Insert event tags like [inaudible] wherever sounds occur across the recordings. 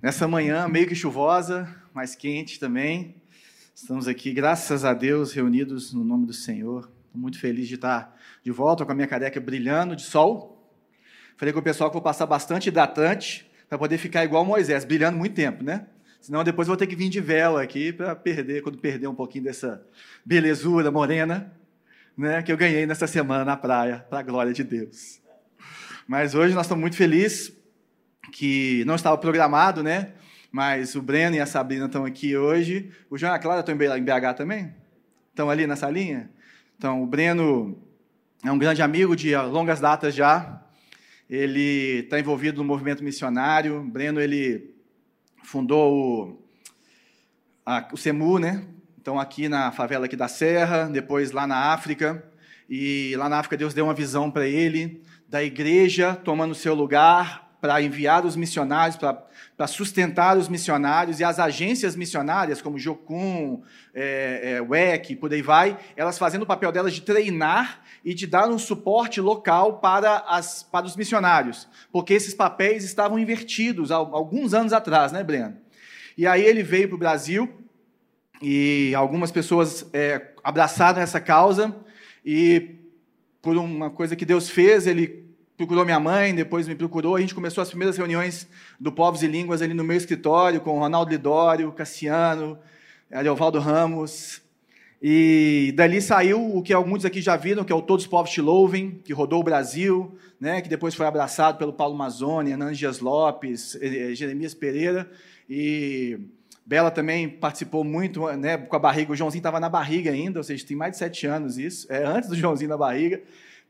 Nessa manhã, meio que chuvosa, mas quente também, estamos aqui, graças a Deus, reunidos no nome do Senhor. Estou muito feliz de estar de volta com a minha careca brilhando de sol. Falei com o pessoal que vou passar bastante hidratante para poder ficar igual Moisés, brilhando muito tempo, né? Senão depois vou ter que vir de vela aqui para perder, quando perder um pouquinho dessa belezura morena, né, que eu ganhei nessa semana na praia, para a glória de Deus. Mas hoje nós estamos muito felizes que não estava programado, né? Mas o Breno e a Sabrina estão aqui hoje. O João e a Clara estão em BH também? Estão ali na salinha? Então, o Breno é um grande amigo de longas datas já. Ele está envolvido no movimento missionário. O Breno, ele fundou o, a, o CEMU, né? Então, aqui na favela aqui da Serra, depois lá na África. E lá na África, Deus deu uma visão para ele da igreja tomando seu lugar, para enviar os missionários, para sustentar os missionários, e as agências missionárias, como Jocum, é, é, WEC, por aí vai, elas fazendo o papel delas de treinar e de dar um suporte local para, as, para os missionários, porque esses papéis estavam invertidos há alguns anos atrás, né, Breno? E aí ele veio para o Brasil, e algumas pessoas é, abraçaram essa causa, e por uma coisa que Deus fez, ele procurou minha mãe, depois me procurou. A gente começou as primeiras reuniões do Povos e Línguas ali no meu escritório, com o Ronaldo Lidório, Cassiano, Leovaldo Ramos. E dali saiu o que muitos aqui já viram, que é o Todos os Povos Te Louvem, que rodou o Brasil, né, que depois foi abraçado pelo Paulo Mazzoni, Hernandes Dias Lopes, eh, eh, Jeremias Pereira. E Bela também participou muito né, com a barriga. O Joãozinho estava na barriga ainda, ou seja, tem mais de sete anos isso, é antes do Joãozinho na barriga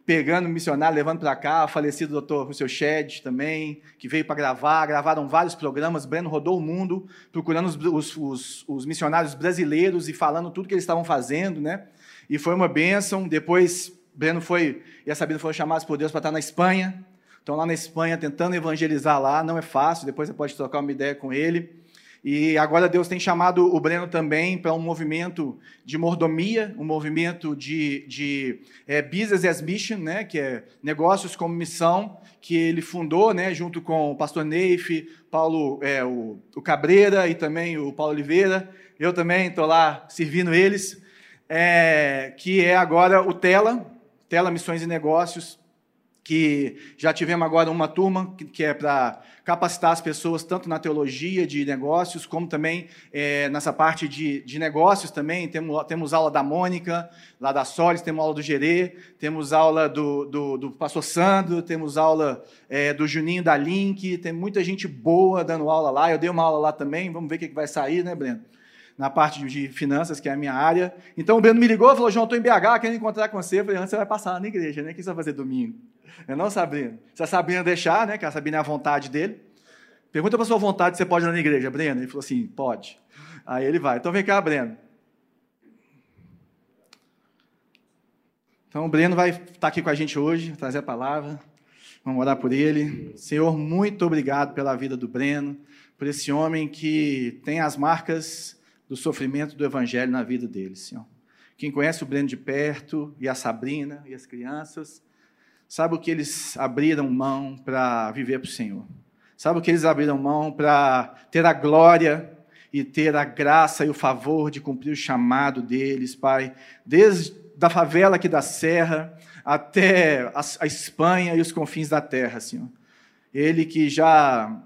pegando missionário, levando para cá, o falecido doutor Rousseau Shed também, que veio para gravar, gravaram vários programas, Breno rodou o mundo, procurando os, os, os, os, missionários brasileiros e falando tudo que eles estavam fazendo, né? E foi uma bênção, depois Breno foi, e a Sabina foram chamados por Deus para estar na Espanha, estão lá na Espanha tentando evangelizar lá, não é fácil, depois você pode trocar uma ideia com ele, e agora Deus tem chamado o Breno também para um movimento de mordomia, um movimento de, de é, business as mission, né, que é negócios como missão, que ele fundou né, junto com o pastor Neif, Paulo, é, o, o Cabreira e também o Paulo Oliveira. Eu também estou lá servindo eles, é, que é agora o Tela, Tela Missões e Negócios, que já tivemos agora uma turma que, é para capacitar as pessoas tanto na teologia de negócios, como também é, nessa parte de, de negócios também. Temos, temos aula da Mônica, lá da Solis, temos aula do Gerê, temos aula do, do, do pastor Sandro, temos aula é, do Juninho da Link, tem muita gente boa dando aula lá. Eu dei uma aula lá também, vamos ver o que vai sair, né, Breno? Na parte de finanças, que é a minha área. Então o Breno me ligou e falou: João, estou em BH, querendo encontrar com você. Eu falei: você vai passar lá na igreja, né? O que você vai fazer domingo? Eu não, Sabrina. Se a Sabrina deixar, né? Que a Sabrina é a vontade dele. Pergunta para sua vontade se você pode ir na igreja, Breno. Ele falou assim: pode. Aí ele vai. Então vem cá, Breno. Então o Breno vai estar aqui com a gente hoje, trazer a palavra. Vamos orar por ele. Senhor, muito obrigado pela vida do Breno, por esse homem que tem as marcas do sofrimento do evangelho na vida dele, Senhor. Quem conhece o Breno de perto, e a Sabrina, e as crianças, Sabe o que eles abriram mão para viver para o Senhor? Sabe o que eles abriram mão para ter a glória e ter a graça e o favor de cumprir o chamado deles, Pai? Desde da favela aqui da Serra até a, a Espanha e os confins da terra, Senhor. Ele que já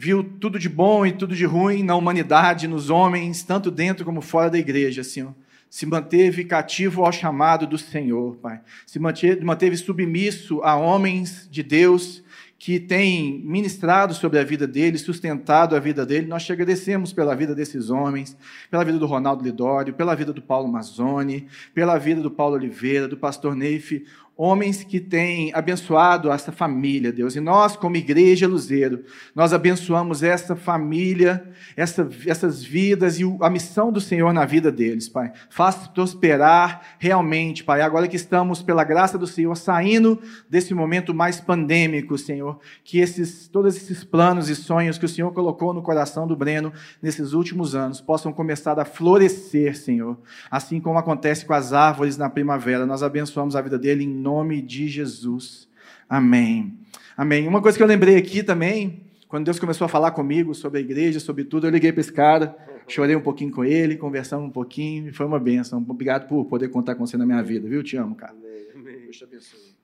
viu tudo de bom e tudo de ruim na humanidade, nos homens, tanto dentro como fora da igreja, Senhor se manteve cativo ao chamado do Senhor, Pai. Se manteve, manteve submisso a homens de Deus que têm ministrado sobre a vida dele, sustentado a vida dele. Nós te agradecemos pela vida desses homens, pela vida do Ronaldo Lidório, pela vida do Paulo Mazzoni, pela vida do Paulo Oliveira, do pastor Neif, homens que têm abençoado essa família, Deus. E nós, como igreja Luzeiro, nós abençoamos essa família, essa, essas vidas e a missão do Senhor na vida deles, Pai. Faça prosperar realmente, Pai. Agora que estamos, pela graça do Senhor, saindo desse momento mais pandêmico, Senhor, que esses, todos esses planos e sonhos que o Senhor colocou no coração do Breno nesses últimos anos possam começar a florescer, Senhor. Assim como acontece com as árvores na primavera. Nós abençoamos a vida dele em nome de Jesus. Amém. Amém. Uma coisa que eu lembrei aqui também, Quando Deus começou a falar comigo sobre a igreja, sobre tudo, eu liguei para esse cara, chorei um pouquinho com ele, conversamos um pouquinho, e foi uma benção. Obrigado por poder contar com você na minha vida, viu? Te amo, cara. Amém. Deus te abençoe.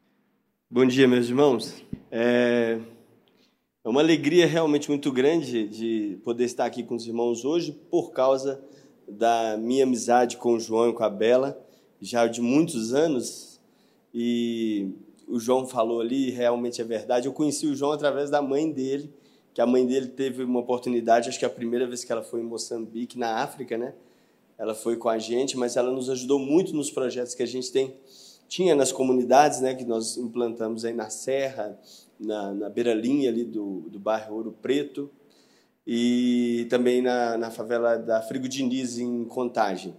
Bom dia, meus irmãos. É... é uma alegria realmente muito grande de poder estar aqui com os irmãos hoje por causa da minha amizade com o João e com a Bela, já de muitos anos. E o João falou ali, realmente é verdade. Eu conheci o João através da mãe dele, que a mãe dele teve uma oportunidade, acho que é a primeira vez que ela foi em Moçambique, na África, né? Ela foi com a gente, mas ela nos ajudou muito nos projetos que a gente tem tinha nas comunidades, né, que nós implantamos aí na Serra, na, na beira-linha ali do, do bairro Ouro Preto, e também na, na favela da Frigo Diniz, em Contagem.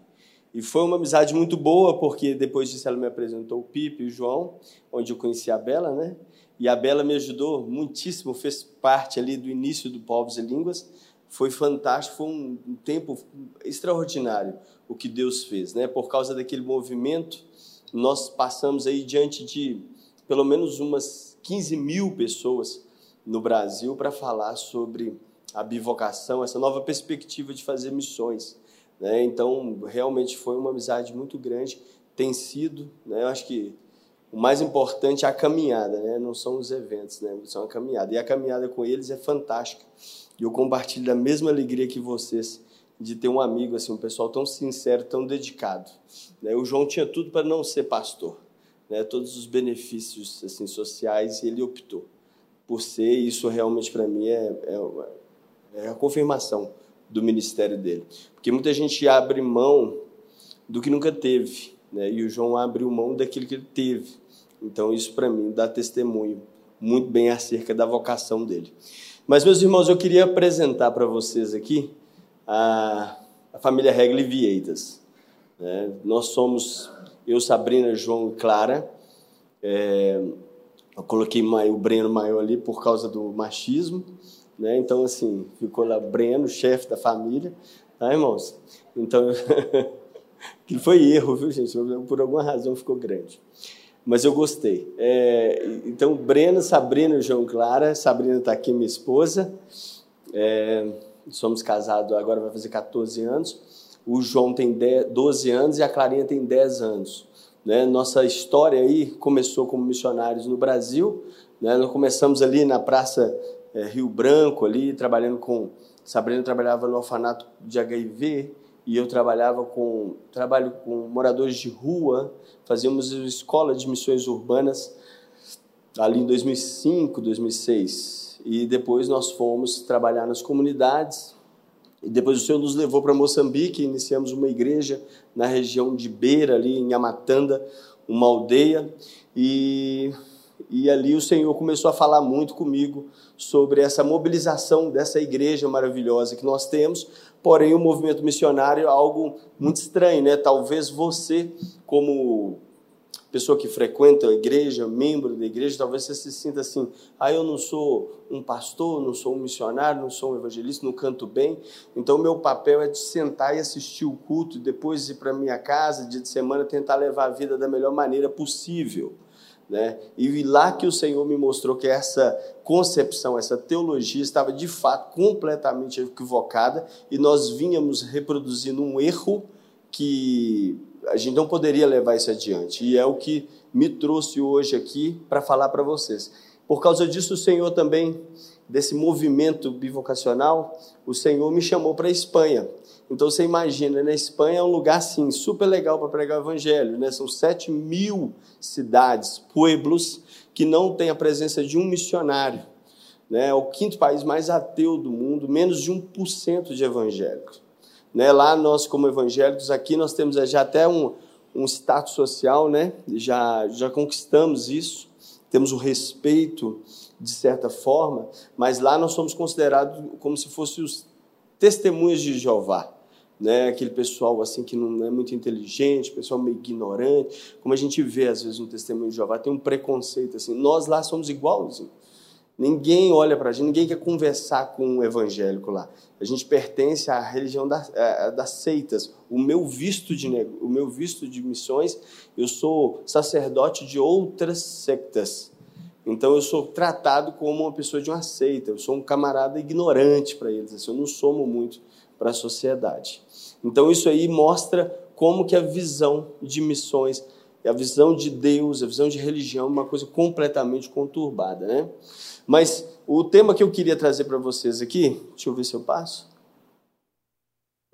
E foi uma amizade muito boa, porque depois disso ela me apresentou o Pipe e o João, onde eu conheci a Bela, né? E a Bela me ajudou muitíssimo, fez parte ali do início do Povos e Línguas. Foi fantástico, foi um tempo extraordinário o que Deus fez, né? Por causa daquele movimento, nós passamos aí diante de pelo menos umas 15 mil pessoas no Brasil para falar sobre a bivocação, essa nova perspectiva de fazer missões. Né? Então, realmente foi uma amizade muito grande, tem sido, né? eu acho que o mais importante é a caminhada, né? não são os eventos, né? são a caminhada. E a caminhada com eles é fantástica. E eu compartilho da mesma alegria que vocês de ter um amigo, assim, um pessoal tão sincero, tão dedicado. Né? O João tinha tudo para não ser pastor, né? todos os benefícios assim sociais, e ele optou por ser. Isso realmente para mim é, é, é a confirmação do ministério dele. Porque muita gente abre mão do que nunca teve, né? e o João abriu mão daquilo que ele teve. Então, isso para mim dá testemunho muito bem acerca da vocação dele. Mas, meus irmãos, eu queria apresentar para vocês aqui a, a família Regli Vieitas. Né? Nós somos, eu, Sabrina, João e Clara. É, eu coloquei o Breno maior ali por causa do machismo. Né? Então, assim, ficou lá Breno, chefe da família, tá, irmãos? Então, [laughs] que foi erro, viu, gente? Por alguma razão ficou grande. Mas eu gostei. É, então, Breno, Sabrina e João Clara. Sabrina está aqui, minha esposa. É, somos casados agora, vai fazer 14 anos. O João tem 10, 12 anos e a Clarinha tem 10 anos. Né? Nossa história aí começou como missionários no Brasil. Né? Nós começamos ali na Praça é, Rio Branco ali, trabalhando com Sabrina trabalhava no orfanato de HIV e eu trabalhava com trabalho com moradores de rua, fazíamos escola de missões urbanas ali em 2005, 2006. E depois nós fomos trabalhar nas comunidades. E depois o Senhor nos levou para Moçambique, iniciamos uma igreja na região de Beira ali em Amatanda, uma aldeia, e e ali o Senhor começou a falar muito comigo sobre essa mobilização dessa igreja maravilhosa que nós temos. Porém, o movimento missionário é algo muito estranho, né? Talvez você, como pessoa que frequenta a igreja, membro da igreja, talvez você se sinta assim: ah, eu não sou um pastor, não sou um missionário, não sou um evangelista, não canto bem. Então, meu papel é de sentar e assistir o culto, depois ir para minha casa, dia de semana, tentar levar a vida da melhor maneira possível. Né? E lá que o Senhor me mostrou que essa concepção, essa teologia estava de fato completamente equivocada e nós vínhamos reproduzindo um erro que a gente não poderia levar isso adiante. E é o que me trouxe hoje aqui para falar para vocês. Por causa disso, o Senhor também, desse movimento bivocacional, o Senhor me chamou para a Espanha. Então você imagina, na né? Espanha é um lugar assim, super legal para pregar o evangelho, né? São 7 mil cidades, pueblos, que não tem a presença de um missionário. Né? É o quinto país mais ateu do mundo, menos de 1% de evangélicos. Né? Lá nós, como evangélicos, aqui nós temos já até um, um status social, né? já, já conquistamos isso, temos o respeito de certa forma, mas lá nós somos considerados como se fossem os testemunhas de Jeová né? Aquele pessoal assim que não é muito inteligente, pessoal meio ignorante, como a gente vê às vezes no testemunho de Jeová, tem um preconceito assim. Nós lá somos iguais. Ninguém olha para a gente, ninguém quer conversar com um evangélico lá. A gente pertence à religião das, das seitas. O meu visto de o meu visto de missões, eu sou sacerdote de outras sectas. Então eu sou tratado como uma pessoa de uma seita, eu sou um camarada ignorante para eles, assim, eu não somo muito para a sociedade. Então isso aí mostra como que a visão de missões, a visão de Deus, a visão de religião é uma coisa completamente conturbada, né? Mas o tema que eu queria trazer para vocês aqui, deixa eu ver se eu passo.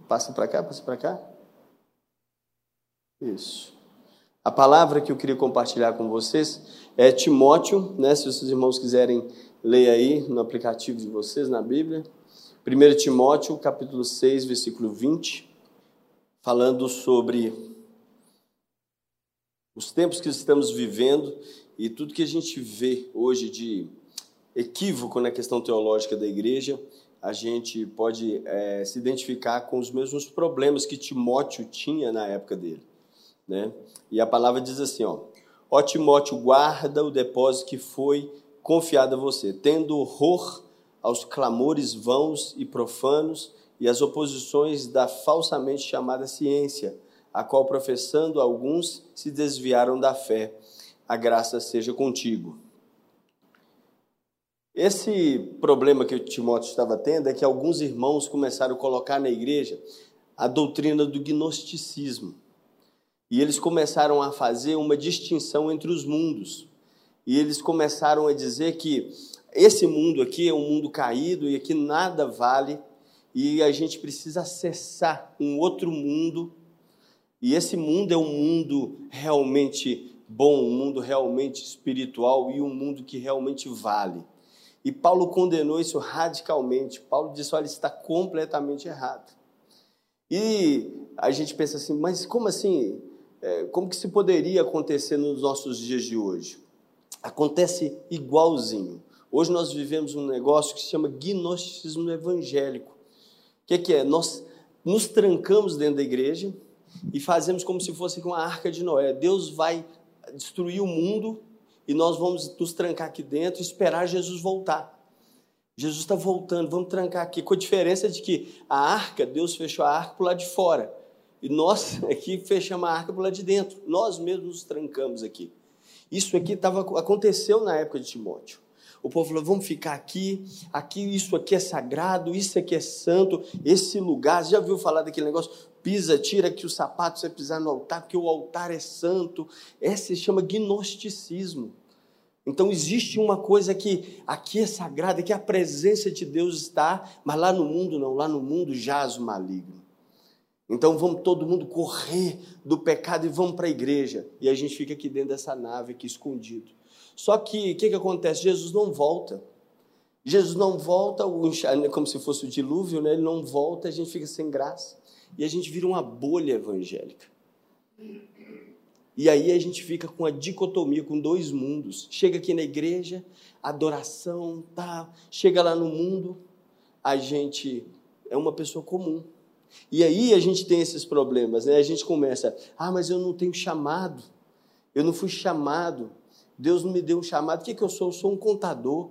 Passa para cá, passa para cá. Isso. A palavra que eu queria compartilhar com vocês é Timóteo, né? Se os irmãos quiserem ler aí no aplicativo de vocês, na Bíblia. 1 Timóteo, capítulo 6, versículo 20, falando sobre os tempos que estamos vivendo e tudo que a gente vê hoje de equívoco na questão teológica da igreja, a gente pode é, se identificar com os mesmos problemas que Timóteo tinha na época dele. Né? E a palavra diz assim, ó, ó Timóteo, guarda o depósito que foi confiado a você, tendo horror aos clamores vãos e profanos e às oposições da falsamente chamada ciência, a qual professando alguns se desviaram da fé. A graça seja contigo. Esse problema que o Timóteo estava tendo é que alguns irmãos começaram a colocar na igreja a doutrina do gnosticismo. E eles começaram a fazer uma distinção entre os mundos. E eles começaram a dizer que esse mundo aqui é um mundo caído e aqui nada vale, e a gente precisa acessar um outro mundo. E esse mundo é um mundo realmente bom, um mundo realmente espiritual e um mundo que realmente vale. E Paulo condenou isso radicalmente. Paulo disse: olha, está completamente errado. E a gente pensa assim, mas como assim? É, como que se poderia acontecer nos nossos dias de hoje? Acontece igualzinho. Hoje nós vivemos um negócio que se chama gnosticismo evangélico. O que, que é? Nós nos trancamos dentro da igreja e fazemos como se fosse uma arca de Noé. Deus vai destruir o mundo e nós vamos nos trancar aqui dentro e esperar Jesus voltar. Jesus está voltando, vamos trancar aqui, com a diferença de que a arca, Deus fechou a arca para lado de fora, e nós [laughs] aqui fechamos a arca para lado de dentro, nós mesmos nos trancamos aqui. Isso aqui tava, aconteceu na época de Timóteo. O povo falou: vamos ficar aqui, aqui, isso aqui é sagrado, isso aqui é santo, esse lugar. Você já viu falar daquele negócio? Pisa, tira que o sapato você pisar no altar, porque o altar é santo. Esse se chama gnosticismo. Então existe uma coisa que aqui é sagrada, que a presença de Deus está, mas lá no mundo não, lá no mundo jaz o maligno. Então vamos todo mundo correr do pecado e vamos para a igreja. E a gente fica aqui dentro dessa nave aqui escondido. Só que o que, que acontece? Jesus não volta. Jesus não volta, como se fosse o dilúvio, né? ele não volta, a gente fica sem graça. E a gente vira uma bolha evangélica. E aí a gente fica com a dicotomia, com dois mundos. Chega aqui na igreja, adoração, tá. Chega lá no mundo, a gente é uma pessoa comum. E aí a gente tem esses problemas, né? A gente começa, ah, mas eu não tenho chamado. Eu não fui chamado. Deus não me deu um chamado. O que, que eu sou? Eu sou um contador.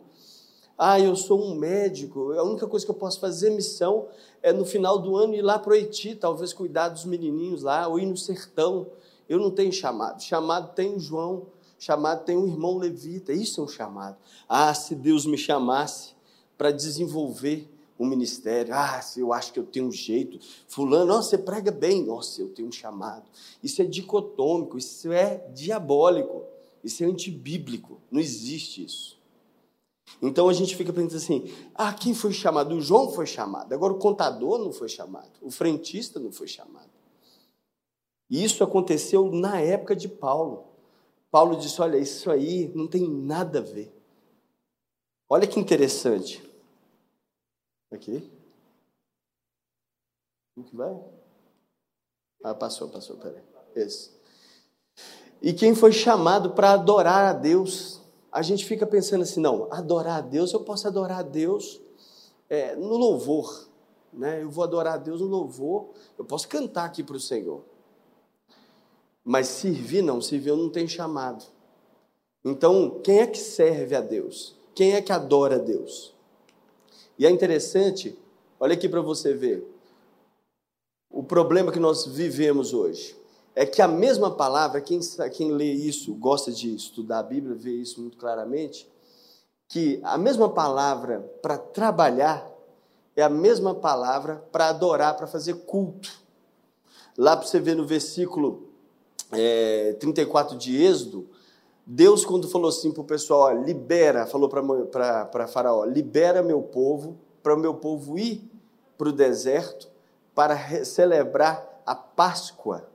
Ah, eu sou um médico. A única coisa que eu posso fazer missão é no final do ano ir lá para o Haiti, talvez cuidar dos menininhos lá, ou ir no sertão. Eu não tenho chamado. Chamado tem o João, chamado tem o irmão levita. Isso é um chamado. Ah, se Deus me chamasse para desenvolver um ministério. Ah, se eu acho que eu tenho um jeito. Fulano, nossa, você prega bem. Nossa, eu tenho um chamado. Isso é dicotômico, isso é diabólico, isso é antibíblico. Não existe isso. Então a gente fica pensando assim: ah, quem foi chamado? O João foi chamado. Agora o contador não foi chamado. O frentista não foi chamado. E isso aconteceu na época de Paulo. Paulo disse: Olha, isso aí não tem nada a ver. Olha que interessante. Aqui. O que vai? Ah, passou, passou, peraí. Esse. E quem foi chamado para adorar a Deus, a gente fica pensando assim: não, adorar a Deus, eu posso adorar a Deus é, no louvor. Né? Eu vou adorar a Deus no louvor, eu posso cantar aqui para o Senhor. Mas servir não, servir eu não tenho chamado. Então, quem é que serve a Deus? Quem é que adora a Deus? E é interessante, olha aqui para você ver, o problema que nós vivemos hoje é que a mesma palavra, quem, quem lê isso, gosta de estudar a Bíblia, vê isso muito claramente, que a mesma palavra para trabalhar é a mesma palavra para adorar, para fazer culto. Lá para você ver no versículo é, 34 de Êxodo, Deus, quando falou assim para o pessoal, ó, libera, falou para Faraó: libera meu povo, para o meu povo ir para o deserto para celebrar a Páscoa.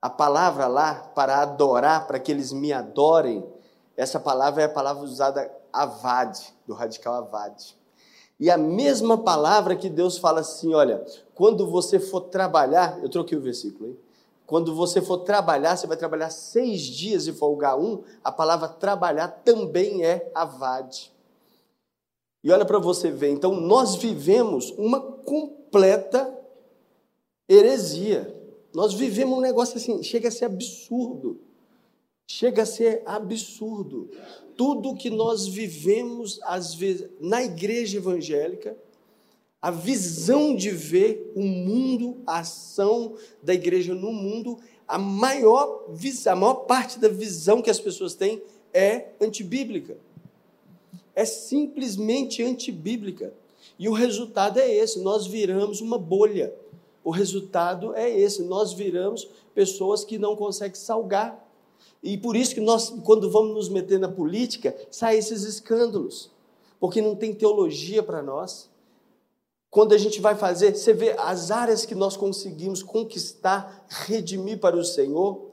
A palavra lá, para adorar, para que eles me adorem, essa palavra é a palavra usada avad, do radical avad. E a mesma palavra que Deus fala assim: olha, quando você for trabalhar, eu troquei o versículo, hein? Quando você for trabalhar, você vai trabalhar seis dias e folgar um, a palavra trabalhar também é avad. E olha para você ver, então nós vivemos uma completa heresia. Nós vivemos um negócio assim, chega a ser absurdo. Chega a ser absurdo. Tudo que nós vivemos, às vezes, na igreja evangélica, a visão de ver o mundo, a ação da igreja no mundo, a maior, a maior parte da visão que as pessoas têm é antibíblica. É simplesmente antibíblica. E o resultado é esse: nós viramos uma bolha. O resultado é esse: nós viramos pessoas que não conseguem salgar. E por isso que nós, quando vamos nos meter na política, saem esses escândalos. Porque não tem teologia para nós quando a gente vai fazer, você vê as áreas que nós conseguimos conquistar, redimir para o Senhor,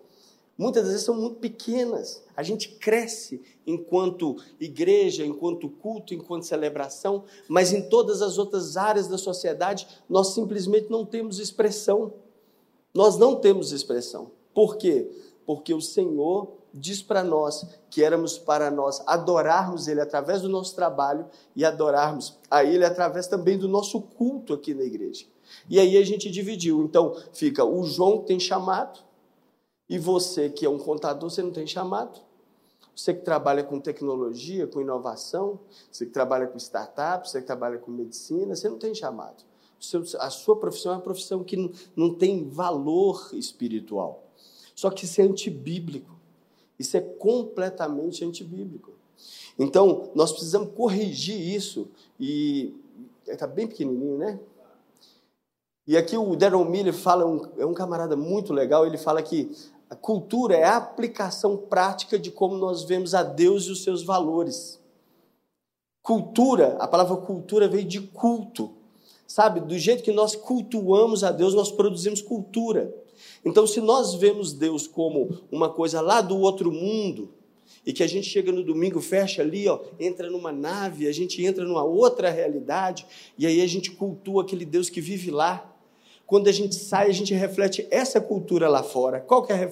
muitas vezes são muito pequenas. A gente cresce enquanto igreja, enquanto culto, enquanto celebração, mas em todas as outras áreas da sociedade nós simplesmente não temos expressão. Nós não temos expressão. Por quê? Porque o Senhor diz para nós que éramos para nós adorarmos Ele através do nosso trabalho e adorarmos a Ele através também do nosso culto aqui na igreja. E aí a gente dividiu. Então fica o João que tem chamado, e você que é um contador, você não tem chamado. Você que trabalha com tecnologia, com inovação, você que trabalha com startup, você que trabalha com medicina, você não tem chamado. A sua profissão é uma profissão que não tem valor espiritual. Só que isso é antibíblico. Isso é completamente antibíblico. Então, nós precisamos corrigir isso. E está bem pequenininho, né? E aqui o Darren Miller fala, é um camarada muito legal, ele fala que a cultura é a aplicação prática de como nós vemos a Deus e os seus valores. Cultura, a palavra cultura veio de culto. Sabe, do jeito que nós cultuamos a Deus, nós produzimos cultura. Então, se nós vemos Deus como uma coisa lá do outro mundo, e que a gente chega no domingo, fecha ali, ó, entra numa nave, a gente entra numa outra realidade, e aí a gente cultua aquele Deus que vive lá. Quando a gente sai, a gente reflete essa cultura lá fora. Qual que é,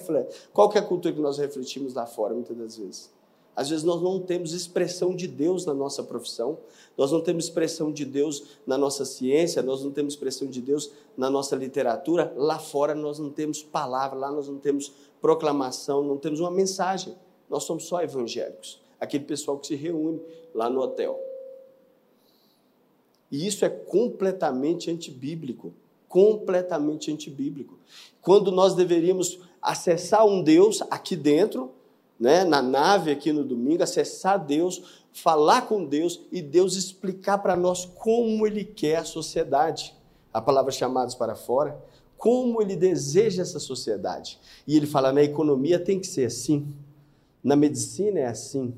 Qual que é a cultura que nós refletimos lá fora, muitas das vezes? Às vezes nós não temos expressão de Deus na nossa profissão, nós não temos expressão de Deus na nossa ciência, nós não temos expressão de Deus na nossa literatura. Lá fora nós não temos palavra, lá nós não temos proclamação, não temos uma mensagem. Nós somos só evangélicos, aquele pessoal que se reúne lá no hotel. E isso é completamente antibíblico, completamente antibíblico. Quando nós deveríamos acessar um Deus aqui dentro, né, na nave aqui no domingo, acessar Deus, falar com Deus e Deus explicar para nós como Ele quer a sociedade. A palavra chamados para fora, como Ele deseja essa sociedade. E Ele fala: na economia tem que ser assim, na medicina é assim,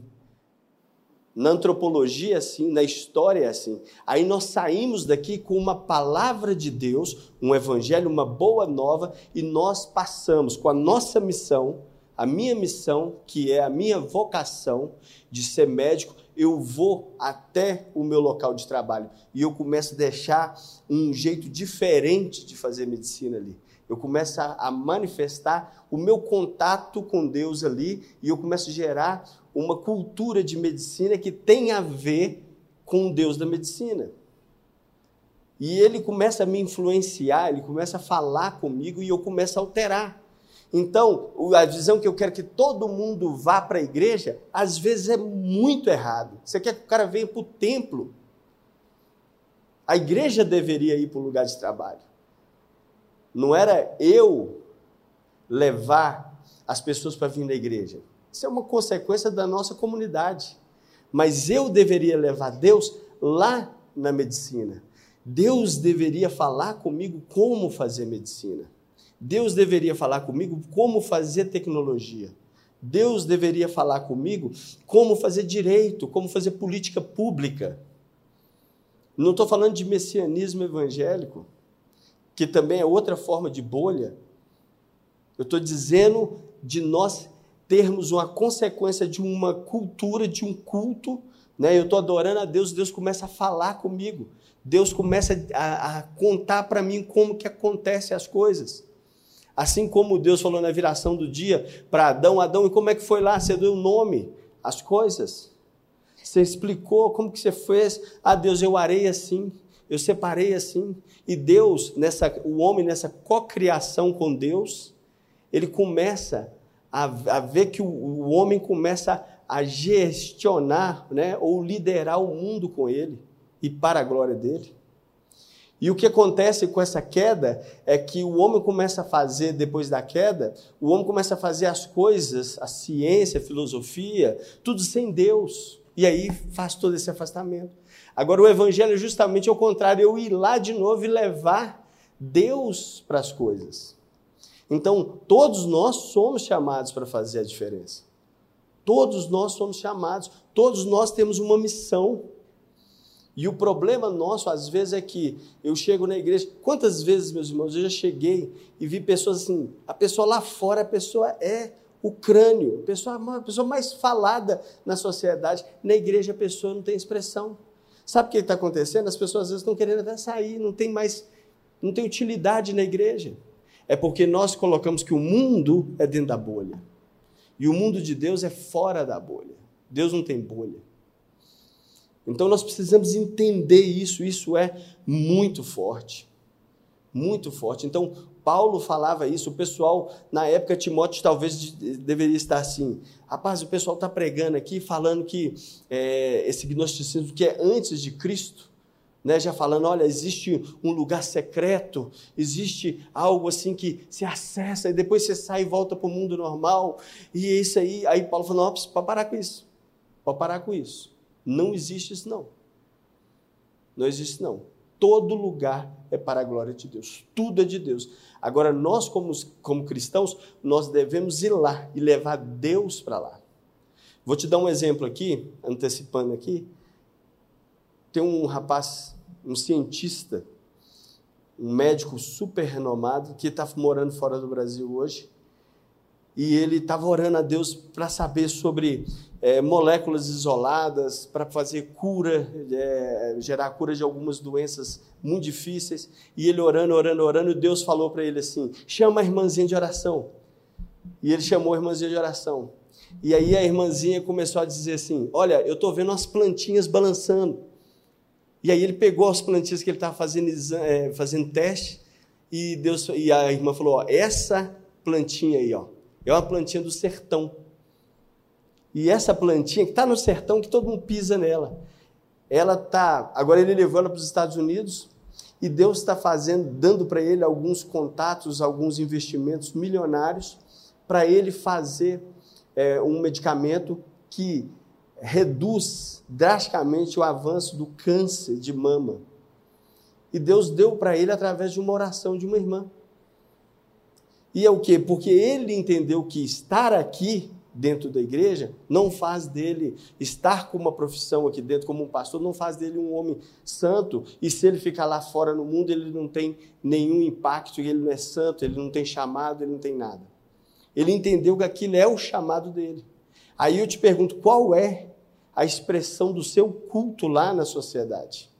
na antropologia é assim, na história é assim. Aí nós saímos daqui com uma palavra de Deus, um evangelho, uma boa nova, e nós passamos com a nossa missão a minha missão, que é a minha vocação de ser médico, eu vou até o meu local de trabalho e eu começo a deixar um jeito diferente de fazer medicina ali. Eu começo a manifestar o meu contato com Deus ali e eu começo a gerar uma cultura de medicina que tem a ver com o Deus da medicina. E ele começa a me influenciar, ele começa a falar comigo e eu começo a alterar. Então, a visão que eu quero que todo mundo vá para a igreja, às vezes é muito errado. Você quer que o cara venha para o templo. A igreja deveria ir para o lugar de trabalho. Não era eu levar as pessoas para vir na igreja. Isso é uma consequência da nossa comunidade. Mas eu deveria levar Deus lá na medicina. Deus deveria falar comigo como fazer medicina. Deus deveria falar comigo como fazer tecnologia. Deus deveria falar comigo como fazer direito, como fazer política pública. Não estou falando de messianismo evangélico, que também é outra forma de bolha. Eu estou dizendo de nós termos uma consequência de uma cultura, de um culto. Né? Eu estou adorando a Deus, Deus começa a falar comigo. Deus começa a, a contar para mim como que acontecem as coisas. Assim como Deus falou na viração do dia para Adão, Adão, e como é que foi lá? Você deu o nome, as coisas. Você explicou como que você fez. Ah, Deus, eu arei assim, eu separei assim. E Deus, nessa, o homem nessa cocriação com Deus, ele começa a, a ver que o, o, homem começa a gestionar, né, ou liderar o mundo com ele e para a glória dele. E o que acontece com essa queda é que o homem começa a fazer, depois da queda, o homem começa a fazer as coisas, a ciência, a filosofia, tudo sem Deus. E aí faz todo esse afastamento. Agora, o evangelho é justamente ao contrário, eu ir lá de novo e levar Deus para as coisas. Então, todos nós somos chamados para fazer a diferença. Todos nós somos chamados, todos nós temos uma missão. E o problema nosso, às vezes, é que eu chego na igreja. Quantas vezes, meus irmãos, eu já cheguei e vi pessoas assim. A pessoa lá fora, a pessoa é o crânio, a pessoa, a pessoa mais falada na sociedade. Na igreja, a pessoa não tem expressão. Sabe o que está acontecendo? As pessoas às vezes estão querendo até sair, não tem mais, não tem utilidade na igreja é porque nós colocamos que o mundo é dentro da bolha. E o mundo de Deus é fora da bolha. Deus não tem bolha. Então nós precisamos entender isso, isso é muito forte. Muito forte. Então, Paulo falava isso, o pessoal, na época, Timóteo talvez deveria estar assim. Rapaz, o pessoal está pregando aqui, falando que é, esse gnosticismo que é antes de Cristo, né, já falando, olha, existe um lugar secreto, existe algo assim que se acessa e depois você sai e volta para o mundo normal. E é isso aí. Aí Paulo falou, não, para parar com isso. Para parar com isso. Não existe isso não. Não existe não. Todo lugar é para a glória de Deus. Tudo é de Deus. Agora, nós como, como cristãos, nós devemos ir lá e levar Deus para lá. Vou te dar um exemplo aqui, antecipando aqui. Tem um rapaz, um cientista, um médico super renomado, que está morando fora do Brasil hoje, e ele estava orando a Deus para saber sobre é, moléculas isoladas, para fazer cura, é, gerar cura de algumas doenças muito difíceis. E ele orando, orando, orando, e Deus falou para ele assim: chama a irmãzinha de oração. E ele chamou a irmãzinha de oração. E aí a irmãzinha começou a dizer assim: Olha, eu estou vendo as plantinhas balançando. E aí ele pegou as plantinhas que ele estava fazendo, é, fazendo teste e, Deus, e a irmã falou: ó, essa plantinha aí, ó, é uma plantinha do sertão. E essa plantinha que está no sertão, que todo mundo pisa nela, ela está. Agora ele levou ela para os Estados Unidos e Deus está fazendo, dando para ele alguns contatos, alguns investimentos milionários para ele fazer é, um medicamento que reduz drasticamente o avanço do câncer de mama. E Deus deu para ele através de uma oração de uma irmã. E é o quê? Porque ele entendeu que estar aqui dentro da igreja não faz dele estar com uma profissão aqui dentro como um pastor, não faz dele um homem santo. E se ele ficar lá fora no mundo, ele não tem nenhum impacto, ele não é santo, ele não tem chamado, ele não tem nada. Ele entendeu que aquilo é o chamado dele. Aí eu te pergunto, qual é a expressão do seu culto lá na sociedade?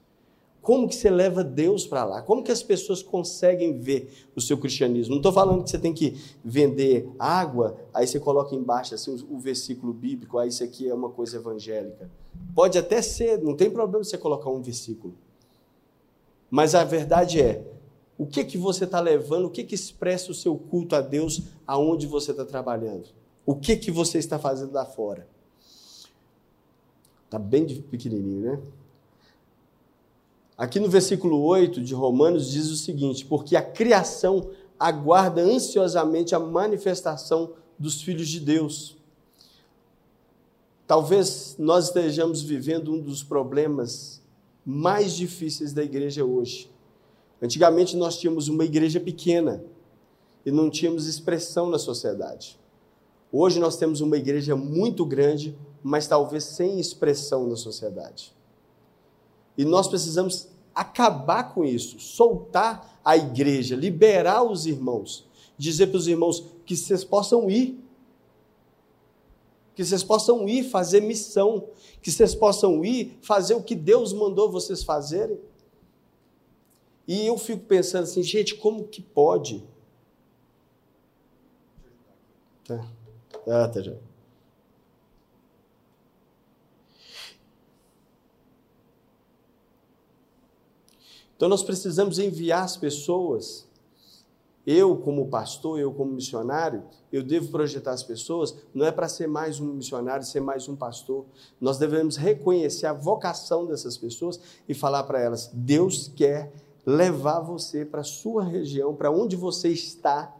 Como que você leva Deus para lá? Como que as pessoas conseguem ver o seu cristianismo? Não estou falando que você tem que vender água, aí você coloca embaixo assim, o versículo bíblico, aí isso aqui é uma coisa evangélica. Pode até ser, não tem problema você colocar um versículo. Mas a verdade é, o que que você está levando, o que que expressa o seu culto a Deus aonde você está trabalhando? O que que você está fazendo lá fora? Está bem pequenininho, né? Aqui no versículo 8 de Romanos diz o seguinte: Porque a criação aguarda ansiosamente a manifestação dos filhos de Deus. Talvez nós estejamos vivendo um dos problemas mais difíceis da igreja hoje. Antigamente nós tínhamos uma igreja pequena e não tínhamos expressão na sociedade. Hoje nós temos uma igreja muito grande, mas talvez sem expressão na sociedade. E nós precisamos acabar com isso, soltar a igreja, liberar os irmãos, dizer para os irmãos que vocês possam ir, que vocês possam ir fazer missão, que vocês possam ir fazer o que Deus mandou vocês fazerem. E eu fico pensando assim, gente, como que pode? Tá. Ah, tá já. Então nós precisamos enviar as pessoas. Eu, como pastor, eu, como missionário, eu devo projetar as pessoas, não é para ser mais um missionário, ser mais um pastor. Nós devemos reconhecer a vocação dessas pessoas e falar para elas: Deus quer levar você para a sua região, para onde você está,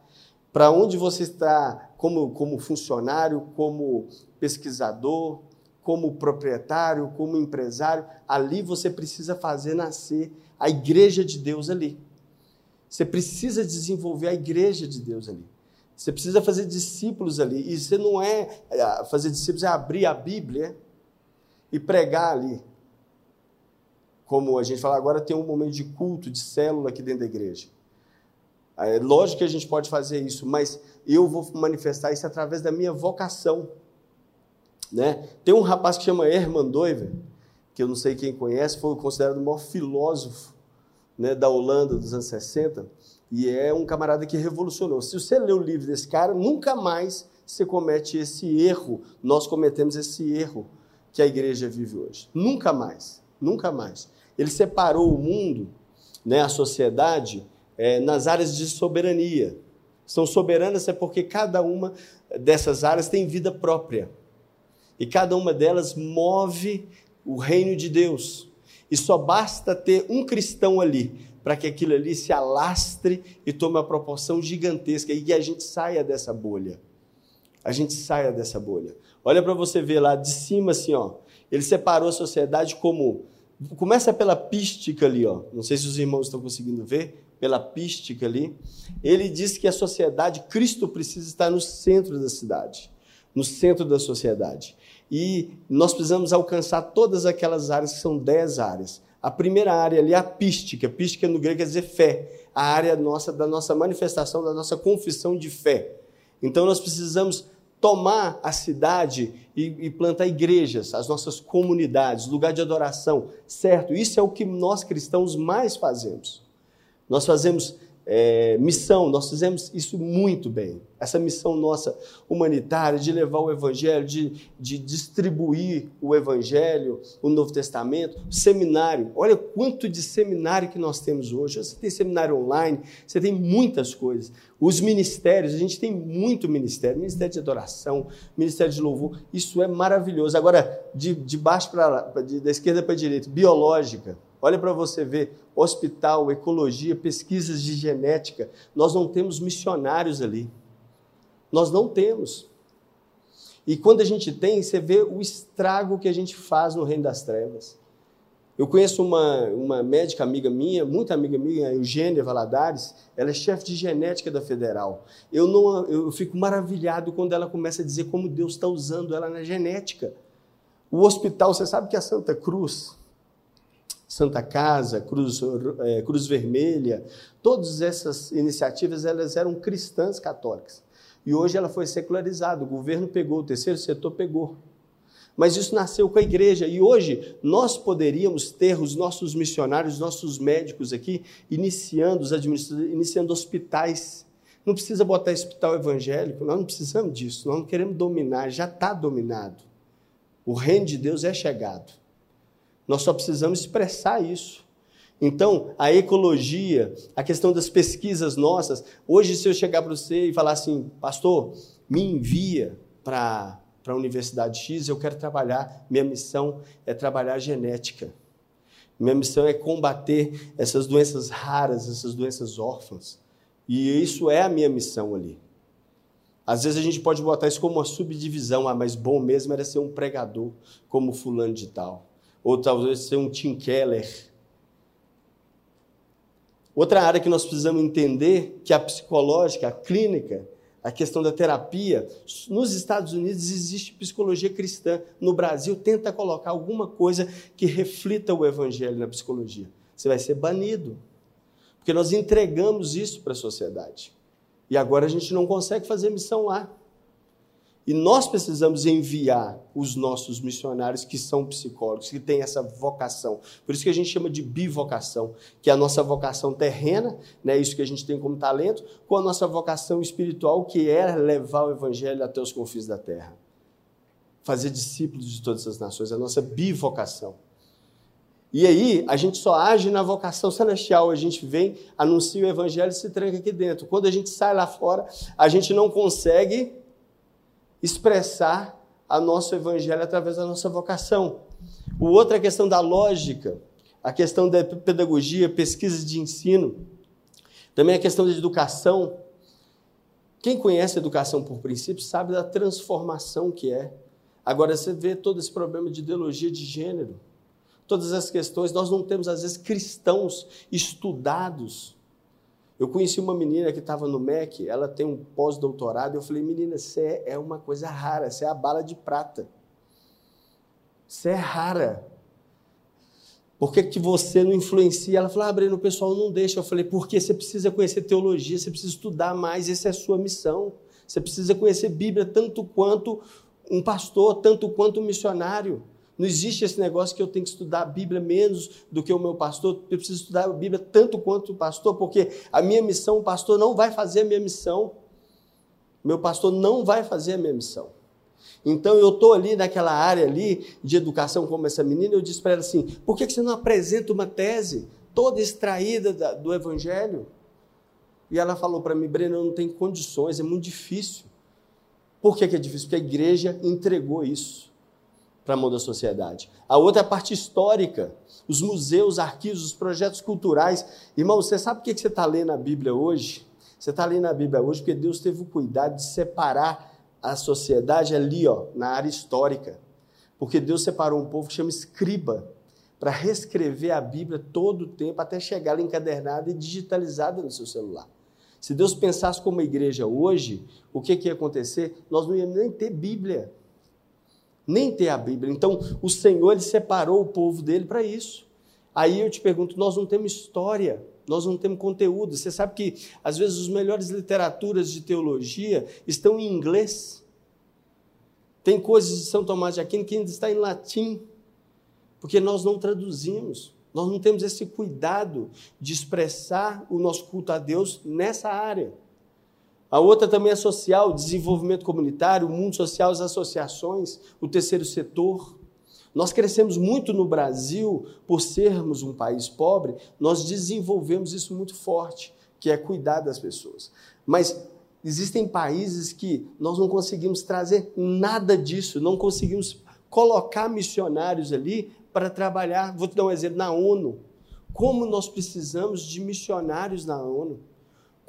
para onde você está como, como funcionário, como pesquisador, como proprietário, como empresário. Ali você precisa fazer nascer a igreja de Deus ali. Você precisa desenvolver a igreja de Deus ali. Você precisa fazer discípulos ali. E você não é, é fazer discípulos, é abrir a Bíblia e pregar ali. Como a gente fala agora, tem um momento de culto, de célula aqui dentro da igreja. É lógico que a gente pode fazer isso, mas eu vou manifestar isso através da minha vocação. Né? Tem um rapaz que chama Herman Doiver, que eu não sei quem conhece, foi considerado o maior filósofo né, da Holanda dos anos 60, e é um camarada que revolucionou. Se você ler o livro desse cara, nunca mais você comete esse erro, nós cometemos esse erro que a igreja vive hoje. Nunca mais, nunca mais. Ele separou o mundo, né, a sociedade, é, nas áreas de soberania. São soberanas é porque cada uma dessas áreas tem vida própria. E cada uma delas move o reino de Deus. E só basta ter um cristão ali para que aquilo ali se alastre e tome uma proporção gigantesca e que a gente saia dessa bolha. A gente saia dessa bolha. Olha para você ver lá de cima assim, ó. Ele separou a sociedade como começa pela pística ali, ó. Não sei se os irmãos estão conseguindo ver, pela pística ali. Ele diz que a sociedade, Cristo precisa estar no centro da cidade, no centro da sociedade. E nós precisamos alcançar todas aquelas áreas que são dez áreas. A primeira área ali é a pística. Pística no grego quer dizer fé. A área nossa da nossa manifestação, da nossa confissão de fé. Então nós precisamos tomar a cidade e, e, plantar igrejas, as nossas comunidades, lugar de adoração, certo? Isso é o que nós cristãos mais fazemos. Nós fazemos é, missão, nós fizemos isso muito bem. Essa missão nossa humanitária de levar o Evangelho, de, de distribuir o Evangelho, o Novo Testamento, seminário. Olha quanto de seminário que nós temos hoje. Você tem seminário online, você tem muitas coisas. Os ministérios, a gente tem muito ministério, ministério de adoração, ministério de louvor, isso é maravilhoso. Agora, de, de baixo para da esquerda para a direita, biológica. Olha para você ver, hospital, ecologia, pesquisas de genética. Nós não temos missionários ali. Nós não temos. E quando a gente tem, você vê o estrago que a gente faz no reino das trevas. Eu conheço uma, uma médica amiga minha, muito amiga minha, Eugênia Valadares, ela é chefe de genética da Federal. Eu, não, eu fico maravilhado quando ela começa a dizer como Deus está usando ela na genética. O hospital, você sabe que a Santa Cruz, Santa Casa, Cruz, é, Cruz Vermelha, todas essas iniciativas elas eram cristãs católicas. E hoje ela foi secularizada, o governo pegou, o terceiro setor pegou. Mas isso nasceu com a igreja e hoje nós poderíamos ter os nossos missionários, nossos médicos aqui, iniciando os iniciando hospitais. Não precisa botar hospital evangélico, nós não precisamos disso, nós não queremos dominar, já está dominado. O reino de Deus é chegado. Nós só precisamos expressar isso. Então, a ecologia, a questão das pesquisas nossas, hoje, se eu chegar para você e falar assim, pastor, me envia para a Universidade X, eu quero trabalhar, minha missão é trabalhar genética. Minha missão é combater essas doenças raras, essas doenças órfãs. E isso é a minha missão ali. Às vezes a gente pode botar isso como uma subdivisão, ah, mas bom mesmo era ser um pregador, como fulano de tal. Ou talvez ser um Tim Keller. Outra área que nós precisamos entender, que é a psicológica, a clínica, a questão da terapia. Nos Estados Unidos existe psicologia cristã. No Brasil, tenta colocar alguma coisa que reflita o evangelho na psicologia. Você vai ser banido. Porque nós entregamos isso para a sociedade. E agora a gente não consegue fazer missão lá. E nós precisamos enviar os nossos missionários que são psicólogos, que têm essa vocação. Por isso que a gente chama de bivocação, que é a nossa vocação terrena, né, isso que a gente tem como talento, com a nossa vocação espiritual, que é levar o evangelho até os confins da terra. Fazer discípulos de todas as nações, a nossa bivocação. E aí, a gente só age na vocação celestial. A gente vem, anuncia o evangelho e se tranca aqui dentro. Quando a gente sai lá fora, a gente não consegue expressar a nosso evangelho através da nossa vocação. O outro é a questão da lógica, a questão da pedagogia, pesquisa de ensino. Também a questão da educação. Quem conhece educação por princípio sabe da transformação que é. Agora você vê todo esse problema de ideologia de gênero todas as questões. Nós não temos, às vezes, cristãos estudados. Eu conheci uma menina que estava no MEC, ela tem um pós-doutorado, eu falei, menina, você é uma coisa rara, você é a bala de prata. Você é rara. Por que, que você não influencia? Ela falou, ah, Breno, o pessoal não deixa. Eu falei, porque você precisa conhecer teologia, você precisa estudar mais, essa é a sua missão. Você precisa conhecer Bíblia tanto quanto um pastor, tanto quanto um missionário. Não existe esse negócio que eu tenho que estudar a Bíblia menos do que o meu pastor. Eu preciso estudar a Bíblia tanto quanto o pastor, porque a minha missão, o pastor não vai fazer a minha missão. Meu pastor não vai fazer a minha missão. Então eu estou ali naquela área ali de educação como essa menina, eu disse para ela assim: por que você não apresenta uma tese toda extraída do Evangelho? E ela falou para mim, Breno, eu não tenho condições, é muito difícil. Por que, que é difícil? Porque a igreja entregou isso para a mão da sociedade. A outra é a parte histórica, os museus, arquivos, os projetos culturais. Irmão, você sabe o que você está lendo a Bíblia hoje? Você está lendo a Bíblia hoje porque Deus teve o cuidado de separar a sociedade ali, ó, na área histórica. Porque Deus separou um povo que chama escriba para reescrever a Bíblia todo o tempo até chegar lá encadernada e digitalizada no seu celular. Se Deus pensasse como a igreja hoje, o que, que ia acontecer? Nós não íamos nem ter Bíblia nem ter a Bíblia. Então, o Senhor ele separou o povo dele para isso. Aí eu te pergunto, nós não temos história, nós não temos conteúdo. Você sabe que às vezes as melhores literaturas de teologia estão em inglês. Tem coisas de São Tomás de Aquino que ainda está em latim, porque nós não traduzimos. Nós não temos esse cuidado de expressar o nosso culto a Deus nessa área. A outra também é social, desenvolvimento comunitário, mundo social, as associações, o terceiro setor. Nós crescemos muito no Brasil por sermos um país pobre, nós desenvolvemos isso muito forte, que é cuidar das pessoas. Mas existem países que nós não conseguimos trazer nada disso, não conseguimos colocar missionários ali para trabalhar. Vou te dar um exemplo: na ONU. Como nós precisamos de missionários na ONU?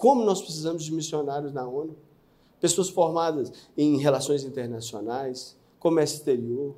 Como nós precisamos de missionários na ONU? Pessoas formadas em relações internacionais, comércio exterior,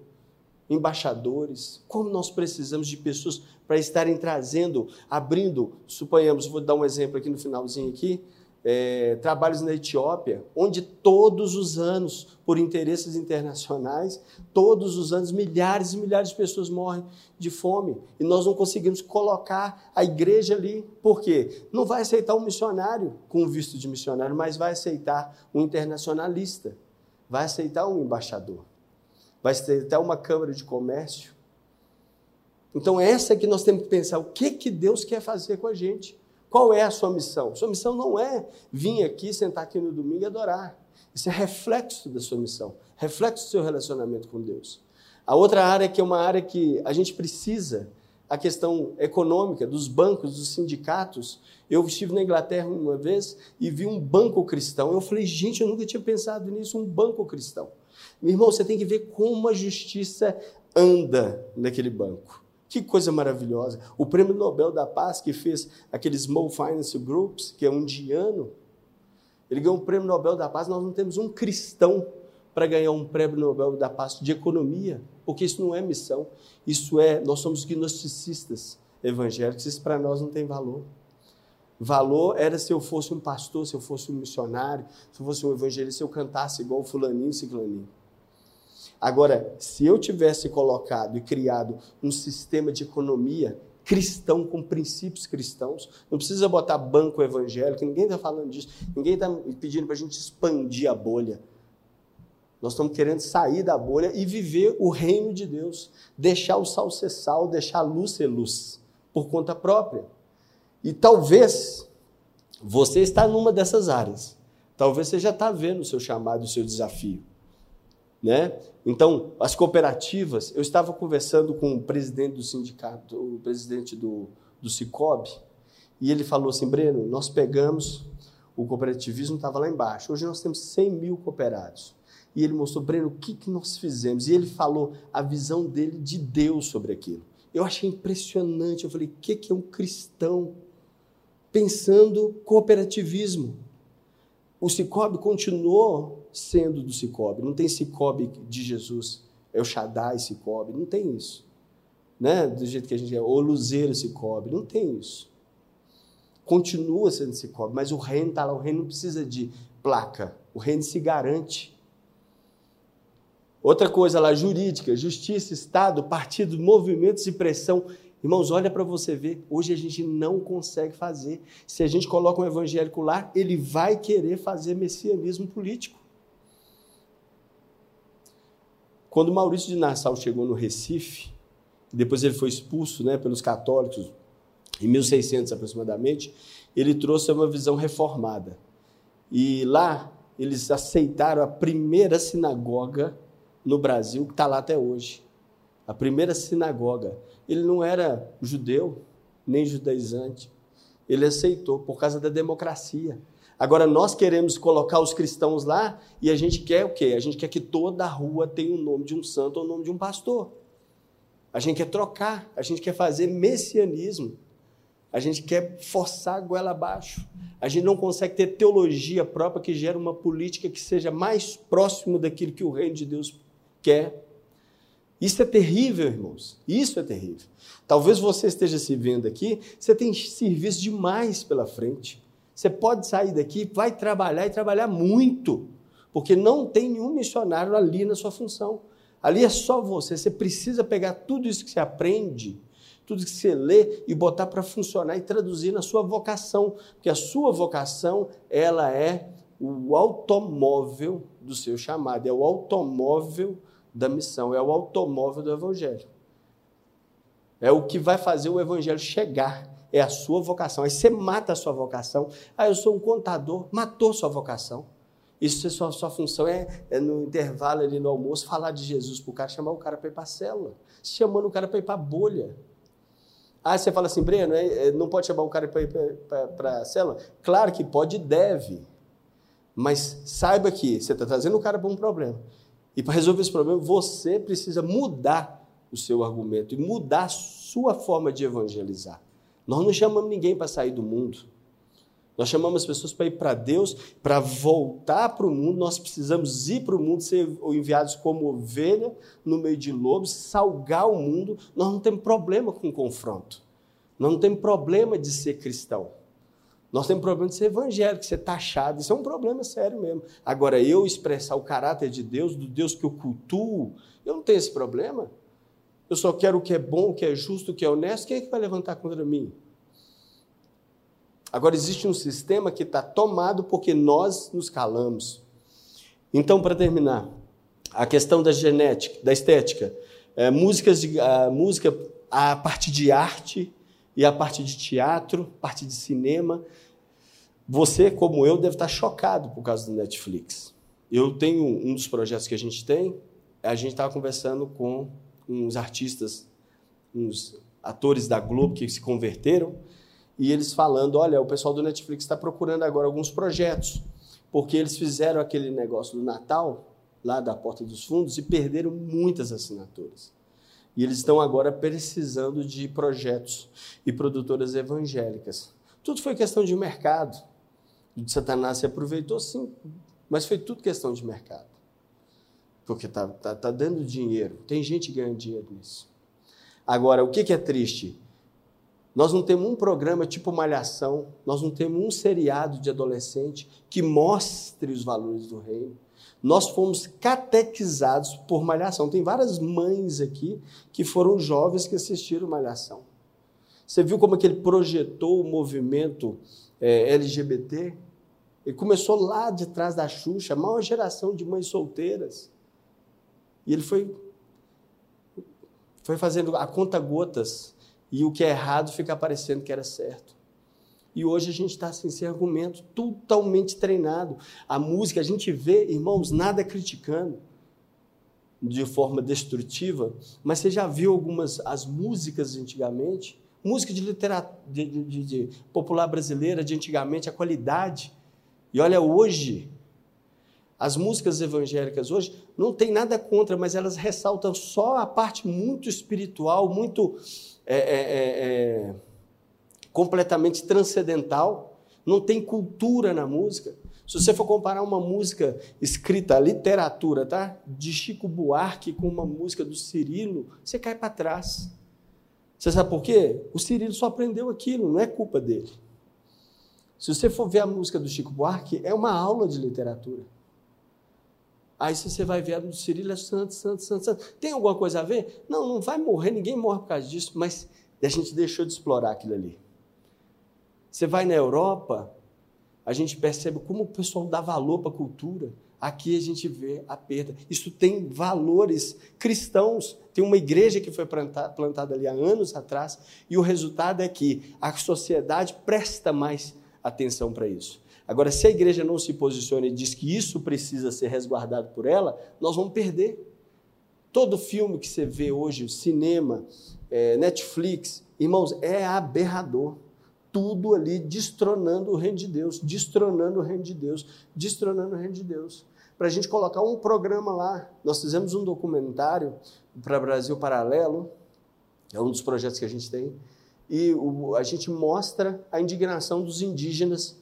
embaixadores. Como nós precisamos de pessoas para estarem trazendo, abrindo, suponhamos, vou dar um exemplo aqui no finalzinho aqui, é, trabalhos na Etiópia, onde todos os anos, por interesses internacionais, todos os anos milhares e milhares de pessoas morrem de fome e nós não conseguimos colocar a igreja ali. Por quê? Não vai aceitar um missionário com visto de missionário, mas vai aceitar um internacionalista, vai aceitar um embaixador, vai aceitar uma câmara de comércio. Então, essa é que nós temos que pensar: o que, que Deus quer fazer com a gente? Qual é a sua missão? Sua missão não é vir aqui, sentar aqui no domingo e adorar. Isso é reflexo da sua missão, reflexo do seu relacionamento com Deus. A outra área que é uma área que a gente precisa, a questão econômica dos bancos, dos sindicatos. Eu estive na Inglaterra uma vez e vi um banco cristão. Eu falei, gente, eu nunca tinha pensado nisso, um banco cristão. Meu irmão, você tem que ver como a justiça anda naquele banco Que coisa maravilhosa. O Prêmio Nobel da Paz, que fez aqueles Small Finance Groups, que é um indiano, ele ganhou o Prêmio Nobel da Paz. Nós não temos um cristão para ganhar um Prêmio Nobel da Paz de Economia, porque isso não é missão. Isso é, nós somos gnosticistas evangélicos, isso para nós não tem valor. Valor era se eu fosse um pastor, se eu fosse um missionário, se eu fosse um evangelista, se eu cantasse igual fulaninho ciclaninho. Agora, se eu tivesse colocado e criado um sistema de economia cristão, com princípios cristãos, não precisa botar banco evangélico, ninguém está falando disso, ninguém está pedindo para a gente expandir a bolha. Nós estamos querendo sair da bolha e viver o reino de Deus, deixar o sal ser sal, deixar a luz ser luz, por conta própria. E talvez você está numa dessas áreas. Talvez você já está vendo o seu chamado, o seu desafio. Né? Então, as cooperativas, eu estava conversando com o presidente do sindicato, o presidente do, do e ele falou assim, Breno, nós pegamos, o cooperativismo estava lá embaixo, hoje nós temos 100 mil cooperados. E ele mostrou, Breno, o que, que nós fizemos? E ele falou a visão dele de Deus sobre aquilo. Eu achei impressionante, eu falei, o que, que é um cristão? pensando cooperativismo. O Cicobi continuou sendo do Cicobi, não tem Cicobi de Jesus, é o Shaddai Cicobi, não tem isso. Né? Do jeito que a gente é, o Luzeiro Cicobi, não tem isso. Continua sendo Cicobi, mas o reino está lá, o reino não precisa de placa, o reino se garante. Outra coisa lá, jurídica, justiça, Estado, partido, movimentos de pressão Irmãos, olha para você ver, hoje a gente não consegue fazer. Se a gente coloca um evangélico lá, ele vai querer fazer messianismo político. Quando Maurício de Nassau chegou no Recife, depois ele foi expulso né, pelos católicos, em 1600 aproximadamente, ele trouxe uma visão reformada. E lá eles aceitaram a primeira sinagoga no Brasil, que está lá até hoje. A primeira sinagoga ele não era judeu, nem judaizante. Ele aceitou por causa da democracia. Agora nós queremos colocar os cristãos lá e a gente quer o quê? A gente quer que toda rua tenha o nome de um santo ou o nome de um pastor. A gente quer trocar, a gente quer fazer messianismo. A gente quer forçar a goela abaixo. A gente não consegue ter teologia própria que gere uma política que seja mais próximo daquilo que o reino de Deus quer. Isso é terrível, irmãos. Isso é terrível. Talvez você esteja se vendo aqui, você tem serviço demais pela frente. Você pode sair daqui, vai trabalhar e trabalhar muito, porque não tem nenhum missionário ali na sua função. Ali é só você. Você precisa pegar tudo isso que você aprende, tudo que você lê e botar para funcionar e traduzir na sua vocação, porque a sua vocação, ela é o automóvel do seu chamado, é o automóvel da missão, é o automóvel do Evangelho. É o que vai fazer o Evangelho chegar, é a sua vocação. Aí você mata a sua vocação. Ah, eu sou um contador, matou sua vocação. Isso é sua, sua função é, é, no intervalo ali no almoço falar de Jesus para o cara, chamar o cara para ir para a célula, chamando o cara para ir para a bolha. Ah, você fala assim, Breno, é, é não pode chamar o cara para ir para a célula? Claro que pode e deve. Mas saiba que você está trazendo o cara para um problema. E para resolver esse problema, você precisa mudar o seu argumento e mudar a sua forma de evangelizar. Nós não chamamos ninguém para sair do mundo. Nós chamamos as pessoas para ir para Deus, para voltar para o mundo. Nós precisamos ir para o mundo, ser enviados como ovelha no meio de lobos, salgar o mundo. Nós não temos problema com confronto. Nós não temos problema de ser cristão. Nós temos problema de ser evangélico, ser taxado. Isso é um problema sério mesmo. Agora, eu expressar o caráter de Deus, do Deus que eu cultuo, eu não tenho esse problema. Eu só quero o que é bom, o que é justo, o que é honesto. Quem é que vai levantar contra mim? Agora, existe um sistema que está tomado porque nós nos calamos. Então, para terminar, a questão da genética, da estética, é, músicas de, a música, a parte de arte e a parte de teatro, parte de cinema, você, como eu, deve estar chocado por causa do Netflix. Eu tenho um dos projetos que a gente tem, a gente estava conversando com uns artistas, uns atores da Globo que se converteram, e eles falando: olha, o pessoal do Netflix está procurando agora alguns projetos, porque eles fizeram aquele negócio do Natal, lá da Porta dos Fundos, e perderam muitas assinaturas. E eles estão agora precisando de projetos e produtoras evangélicas. Tudo foi questão de mercado. O Satanás se aproveitou, sim, mas foi tudo questão de mercado. Porque está tá, tá dando dinheiro. Tem gente ganhando dinheiro nisso. Agora, o que, que é triste? Nós não temos um programa tipo Malhação, nós não temos um seriado de adolescente que mostre os valores do reino. Nós fomos catequizados por Malhação. Tem várias mães aqui que foram jovens que assistiram Malhação. Você viu como que ele projetou o movimento é, LGBT? Ele começou lá de trás da Xuxa, a maior geração de mães solteiras. E ele foi, foi fazendo a conta gotas e o que é errado fica parecendo que era certo. E hoje a gente está assim, sem argumento, totalmente treinado. A música, a gente vê, irmãos, nada criticando de forma destrutiva, mas você já viu algumas as músicas antigamente? Música de literatura de, de, de, popular brasileira de antigamente, a qualidade. E olha, hoje, as músicas evangélicas hoje não tem nada contra, mas elas ressaltam só a parte muito espiritual, muito é, é, é, é, completamente transcendental, não tem cultura na música. Se você for comparar uma música escrita, literatura, tá? De Chico Buarque com uma música do Cirilo, você cai para trás. Você sabe por quê? O Cirilo só aprendeu aquilo, não é culpa dele. Se você for ver a música do Chico Buarque, é uma aula de literatura. Aí você vai ver a do Cirilo é santo, santo, santo, santo. Tem alguma coisa a ver? Não, não vai morrer, ninguém morre por causa disso, mas a gente deixou de explorar aquilo ali. Você vai na Europa, a gente percebe como o pessoal dá valor para a cultura. Aqui a gente vê a perda. Isso tem valores cristãos. Tem uma igreja que foi plantada ali há anos atrás, e o resultado é que a sociedade presta mais atenção para isso. Agora, se a igreja não se posiciona e diz que isso precisa ser resguardado por ela, nós vamos perder. Todo filme que você vê hoje, cinema, é, Netflix, irmãos, é aberrador. Tudo ali destronando o reino de Deus, destronando o reino de Deus, destronando o reino de Deus. Para a gente colocar um programa lá, nós fizemos um documentário para Brasil Paralelo, é um dos projetos que a gente tem, e o, a gente mostra a indignação dos indígenas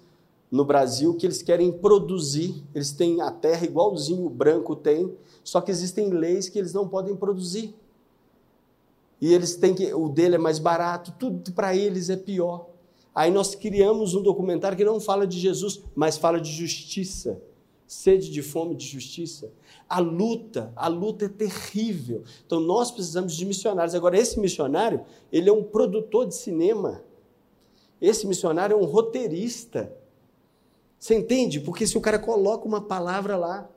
no Brasil que eles querem produzir, eles têm a terra igualzinho o branco tem, só que existem leis que eles não podem produzir. E eles têm que, o dele é mais barato, tudo para eles é pior. Aí nós criamos um documentário que não fala de Jesus, mas fala de justiça, sede de fome de justiça. A luta, a luta é terrível. Então nós precisamos de missionários. Agora esse missionário, ele é um produtor de cinema. Esse missionário é um roteirista. Você entende? Porque se o cara coloca uma palavra lá,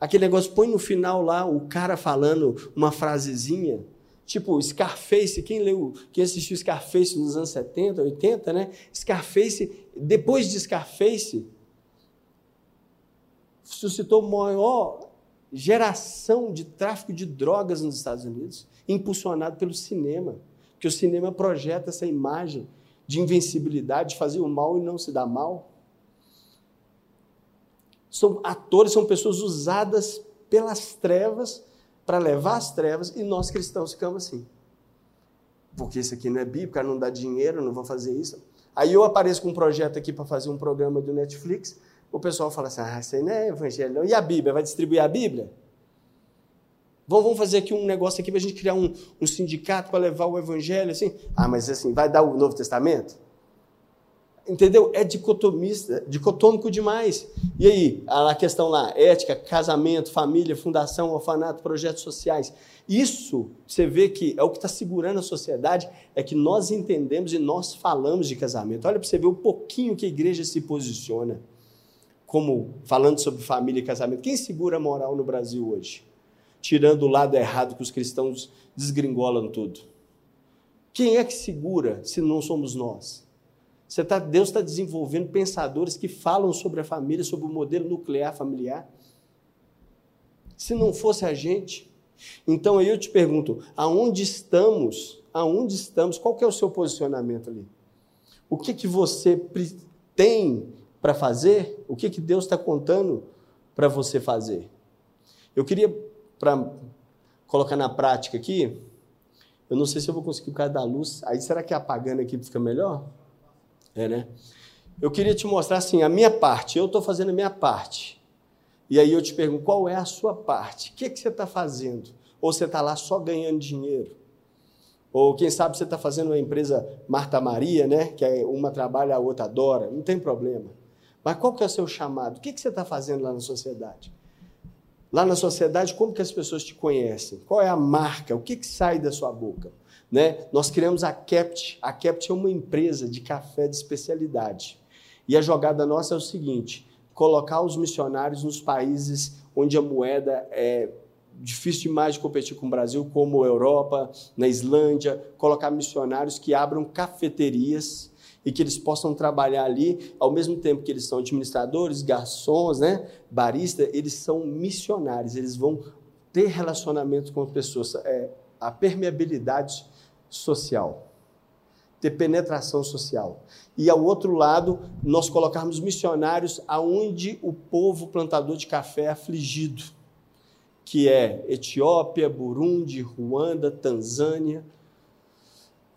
aquele negócio põe no final lá o cara falando uma frasezinha, tipo Scarface, quem leu, quem assistiu Scarface nos anos 70, 80, né? Scarface, depois de Scarface, suscitou maior geração de tráfico de drogas nos Estados Unidos, impulsionado pelo cinema, porque o cinema projeta essa imagem de invencibilidade, de fazer o mal e não se dar mal. São atores, são pessoas usadas pelas trevas para levar as trevas e nós cristãos ficamos assim. Porque isso aqui não é bíblico, não dá dinheiro, não vou fazer isso. Aí eu apareço com um projeto aqui para fazer um programa do Netflix, o pessoal fala assim: ah, isso aí não é evangelho, não. E a Bíblia? Vai distribuir a Bíblia? Vamos fazer aqui um negócio aqui para a gente criar um, um sindicato para levar o evangelho assim? Ah, mas assim, vai dar o Novo Testamento? Entendeu? É dicotomista, dicotômico demais. E aí, a questão lá, ética, casamento, família, fundação, orfanato, projetos sociais. Isso, você vê que é o que está segurando a sociedade, é que nós entendemos e nós falamos de casamento. Olha para você ver o pouquinho que a igreja se posiciona como falando sobre família e casamento. Quem segura a moral no Brasil hoje? Tirando o lado errado que os cristãos desgringolam tudo. Quem é que segura se não somos nós? Tá, Deus está desenvolvendo pensadores que falam sobre a família, sobre o modelo nuclear familiar. Se não fosse a gente. Então aí eu te pergunto, aonde estamos? Aonde estamos? Qual é o seu posicionamento ali? O que, que você tem para fazer? O que, que Deus está contando para você fazer? Eu queria, para colocar na prática aqui, Eu não sei se eu vou conseguir por causa da luz. Aí será que apagando aqui fica melhor? É, né? Eu queria te mostrar assim, a minha parte. Eu estou fazendo a minha parte. E aí eu te pergunto, qual é a sua parte? O que, é que você está fazendo? Ou você está lá só ganhando dinheiro? Ou quem sabe você está fazendo uma empresa Marta Maria, né? Que é uma trabalha, a outra adora. Não tem problema. Mas qual que é o seu chamado? O que, que você está fazendo lá na sociedade? Lá na sociedade, como que as pessoas te conhecem? Qual é a marca? O que, que sai da sua boca? Né? Nós criamos a Kept. A Kept é uma empresa de café de especialidade. E a jogada nossa é o seguinte: colocar os missionários nos países onde a moeda é difícil demais de competir com o Brasil, como Europa, na Islândia, colocar missionários que abram cafeterias e que eles possam trabalhar ali, ao mesmo tempo que eles são administradores, garçons, né, barista, eles são missionários, eles vão ter relacionamento com as pessoas, é, a permeabilidade social, ter penetração social. E ao outro lado, nós colocarmos missionários aonde o povo plantador de café é afligido, que é Etiópia, Burundi, Ruanda, Tanzânia,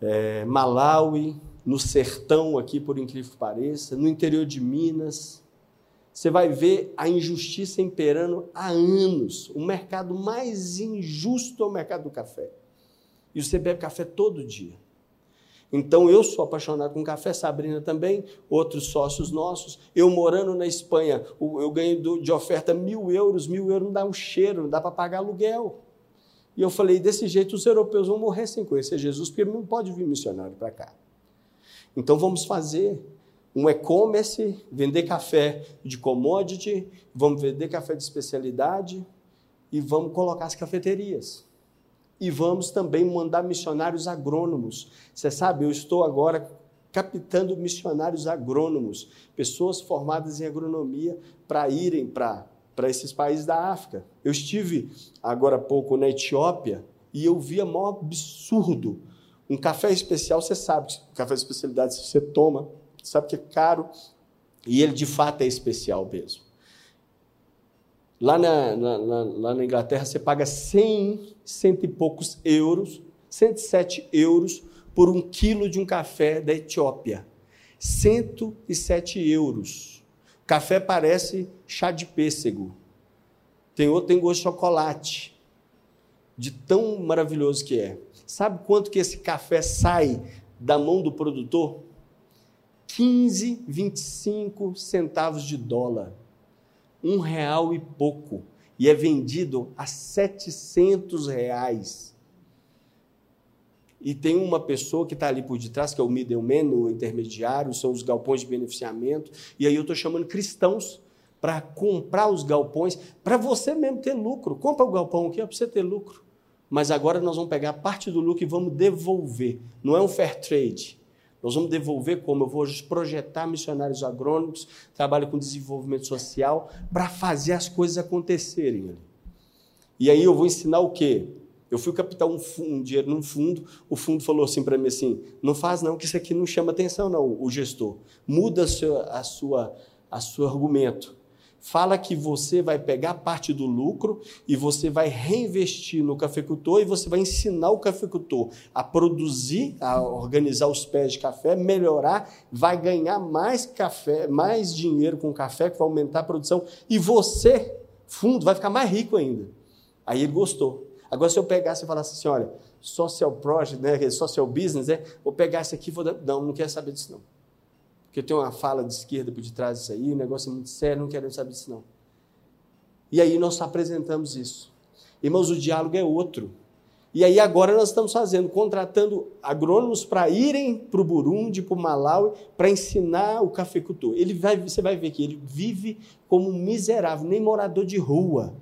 é, Malawi, no sertão aqui, por incrível que pareça, no interior de Minas. Você vai ver a injustiça imperando há anos. O mercado mais injusto é o mercado do café. E você bebe café todo dia. Então eu sou apaixonado com café, Sabrina também, outros sócios nossos. Eu morando na Espanha, eu ganho de oferta mil euros, mil euros não dá um cheiro, não dá para pagar aluguel. E eu falei, desse jeito os europeus vão morrer sem conhecer Jesus, porque não pode vir missionário para cá. Então vamos fazer um e-commerce, vender café de commodity, vamos vender café de especialidade e vamos colocar as cafeterias. E vamos também mandar missionários agrônomos. Você sabe, eu estou agora captando missionários agrônomos, pessoas formadas em agronomia, para irem para para esses países da África. Eu estive agora há pouco na Etiópia e eu vi a maior absurdo um café especial, você sabe, café de especialidade você toma, sabe que é caro e ele de fato é especial mesmo. Lá na, na, na, lá na Inglaterra você paga 100, cento e poucos euros, 107 euros por um quilo de um café da Etiópia. 107 euros. Café parece chá de pêssego. Tem outro tem gosto de chocolate. De tão maravilhoso que é. Sabe quanto que esse café sai da mão do produtor? 15, 25 centavos de dólar. Um real e pouco. E é vendido a 700 reais. E tem uma pessoa que está ali por detrás, que é o middleman, o intermediário, são os galpões de beneficiamento. E aí eu estou chamando cristãos para comprar os galpões, para você mesmo ter lucro. Compra o galpão aqui, é para você ter lucro mas agora nós vamos pegar parte do lucro e vamos devolver. Não é um fair trade. Nós vamos devolver como? Eu vou projetar missionários agrônomos, trabalho com desenvolvimento social, para fazer as coisas acontecerem. E aí eu vou ensinar o quê? Eu fui captar um, um dinheiro num fundo, o fundo falou assim para mim assim, não faz não, que isso aqui não chama atenção não, o gestor. Muda a sua, a sua, a seu argumento fala que você vai pegar parte do lucro e você vai reinvestir no cafeicultor e você vai ensinar o cafeicultor a produzir, a organizar os pés de café, melhorar, vai ganhar mais café, mais dinheiro com café, que vai aumentar a produção, e você, fundo, vai ficar mais rico ainda. Aí ele gostou. Agora, se eu pegasse e falasse assim, olha, social project, né, social business, né, vou pegar esse aqui vou dar... Não, não quero saber disso não porque tem uma fala de esquerda por detrás disso aí, o negócio é muito sério, não queremos saber disso não. E aí nós apresentamos isso. Irmãos, o diálogo é outro. E aí agora nós estamos fazendo, contratando agrônomos para irem para o Burundi, para o Malawi, para ensinar o cafeicultor. Ele vai, você vai ver que ele vive como um miserável, nem morador de rua.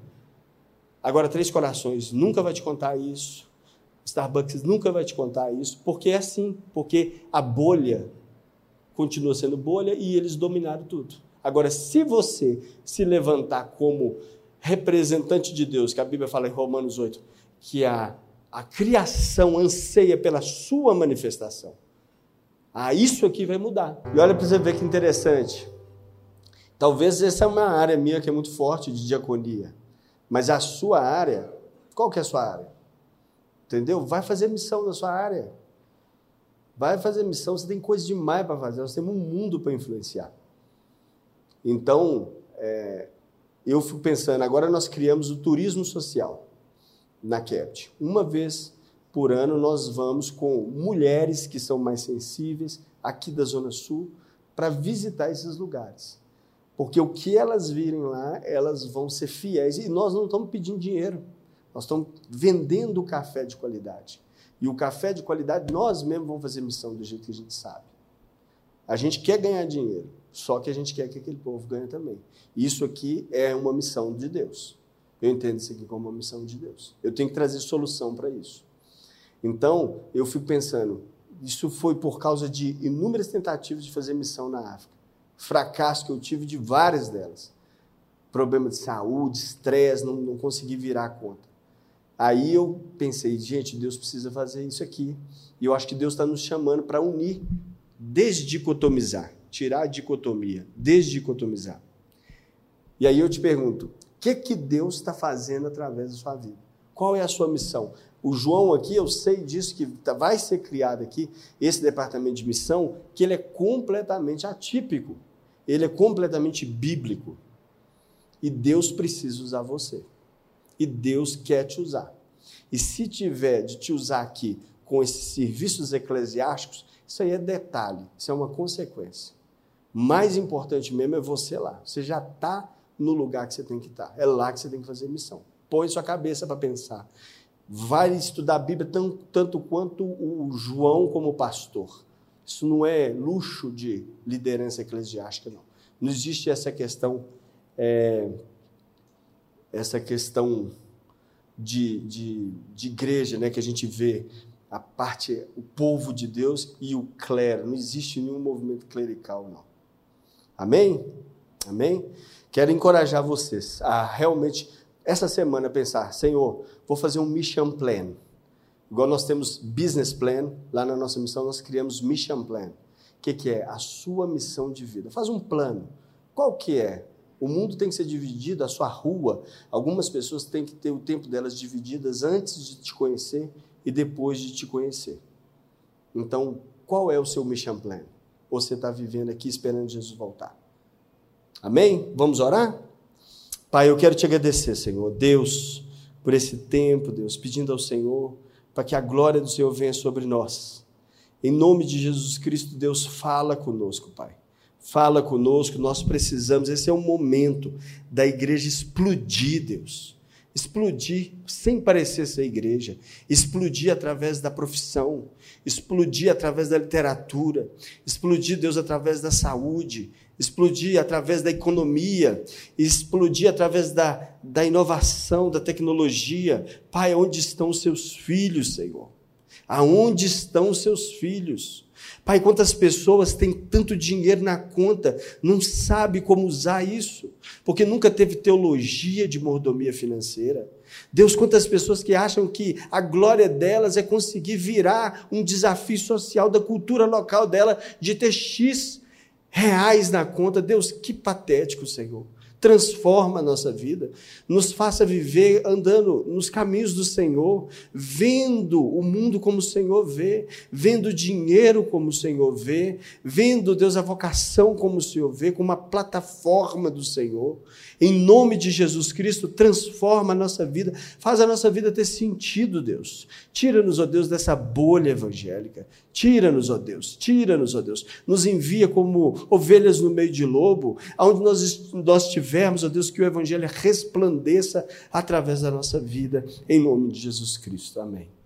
Agora, Três Corações nunca vai te contar isso. Starbucks nunca vai te contar isso, porque é assim, porque a bolha continua sendo bolha e eles dominaram tudo. Agora, se você se levantar como representante de Deus, que a Bíblia fala em Romanos 8, que a, a criação anseia pela sua manifestação, ah, isso aqui vai mudar. E olha para você ver que interessante. Talvez essa é uma área minha que é muito forte de diaconia, mas a sua área, qual que é a sua área? Entendeu? Vai fazer missão na sua área. Vai fazer missão, você tem coisa demais para fazer, nós temos um mundo para influenciar. Então, é, eu fico pensando, agora nós criamos o turismo social na CAPT. Uma vez por ano nós vamos com mulheres que são mais sensíveis, aqui da Zona Sul, para visitar esses lugares. Porque o que elas virem lá, elas vão ser fiéis. E nós não estamos pedindo dinheiro. Nós estamos vendendo café de qualidade. E o café de qualidade, nós mesmos vamos fazer missão do jeito que a gente sabe. A gente quer ganhar dinheiro, só que a gente quer que aquele povo ganhe também. Isso aqui é uma missão de Deus. Eu entendo isso aqui como uma missão de Deus. Eu tenho que trazer solução para isso. Então, eu fico pensando, isso foi por causa de inúmeras tentativas de fazer missão na África. Fracasso que eu tive de várias delas. Problema de saúde, estresse, não, não consegui virar a conta. Aí eu pensei, gente, Deus precisa fazer isso aqui. E eu acho que Deus está nos chamando para unir, desdicotomizar, tirar a dicotomia, desdicotomizar. E aí eu te pergunto, o que, que Deus está fazendo através da sua vida? Qual é a sua missão? O João aqui, eu sei disso que tá, vai ser criado aqui, esse departamento de missão, que ele é completamente atípico, ele é completamente bíblico. E Deus precisa usar você e Deus quer te usar. E se tiver de te usar aqui com esses serviços eclesiásticos, isso aí é detalhe, isso é uma consequência. Mais importante mesmo é você lá. Você já está no lugar que você tem que estar. É lá que você tem que fazer missão. Põe sua cabeça para pensar. Vai estudar a Bíblia tanto, tanto quanto o João como pastor. Isso não é luxo de liderança eclesiástica, não. Não existe essa questão é, essa questão de, de, de igreja, né, que a gente vê a parte, o povo de Deus e o clero. Não existe nenhum movimento clerical, não. Amém? Amém? Quero encorajar vocês a realmente, essa semana, pensar: Senhor, vou fazer um mission plan. Igual nós temos business plan, lá na nossa missão nós criamos mission plan. O que, que é? A sua missão de vida. Faz um plano. Qual que é? O mundo tem que ser dividido, a sua rua. Algumas pessoas têm que ter o tempo delas divididas antes de te conhecer e depois de te conhecer. Então, qual é o seu mission plan? Você está vivendo aqui esperando Jesus voltar? Amém? Vamos orar? Pai, eu quero te agradecer, Senhor, Deus, por esse tempo, Deus, pedindo ao Senhor para que a glória do Senhor venha sobre nós. Em nome de Jesus Cristo, Deus, fala conosco, Pai. Fala conosco, nós precisamos. Esse é o momento da igreja explodir, Deus. Explodir sem parecer ser igreja, explodir através da profissão, explodir através da literatura, explodir, Deus, através da saúde, explodir através da economia, explodir através da, da inovação, da tecnologia. Pai, onde estão os seus filhos, Senhor? Aonde estão os seus filhos? Pai, quantas pessoas têm tanto dinheiro na conta, não sabe como usar isso, porque nunca teve teologia de mordomia financeira. Deus, quantas pessoas que acham que a glória delas é conseguir virar um desafio social da cultura local dela de ter X reais na conta. Deus, que patético, Senhor transforma a nossa vida, nos faça viver andando nos caminhos do Senhor, vendo o mundo como o Senhor vê, vendo o dinheiro como o Senhor vê, vendo, Deus, a vocação como o Senhor vê, como uma plataforma do Senhor. Em nome de Jesus Cristo, transforma a nossa vida, faz a nossa vida ter sentido, Deus. Tira-nos, ó Deus, dessa bolha evangélica. Tira-nos, ó Deus, tira-nos, ó Deus. Nos envia como ovelhas no meio de lobo, aonde nós, nós tivermos, ó Deus, que o Evangelho resplandeça através da nossa vida, em nome de Jesus Cristo. Amém.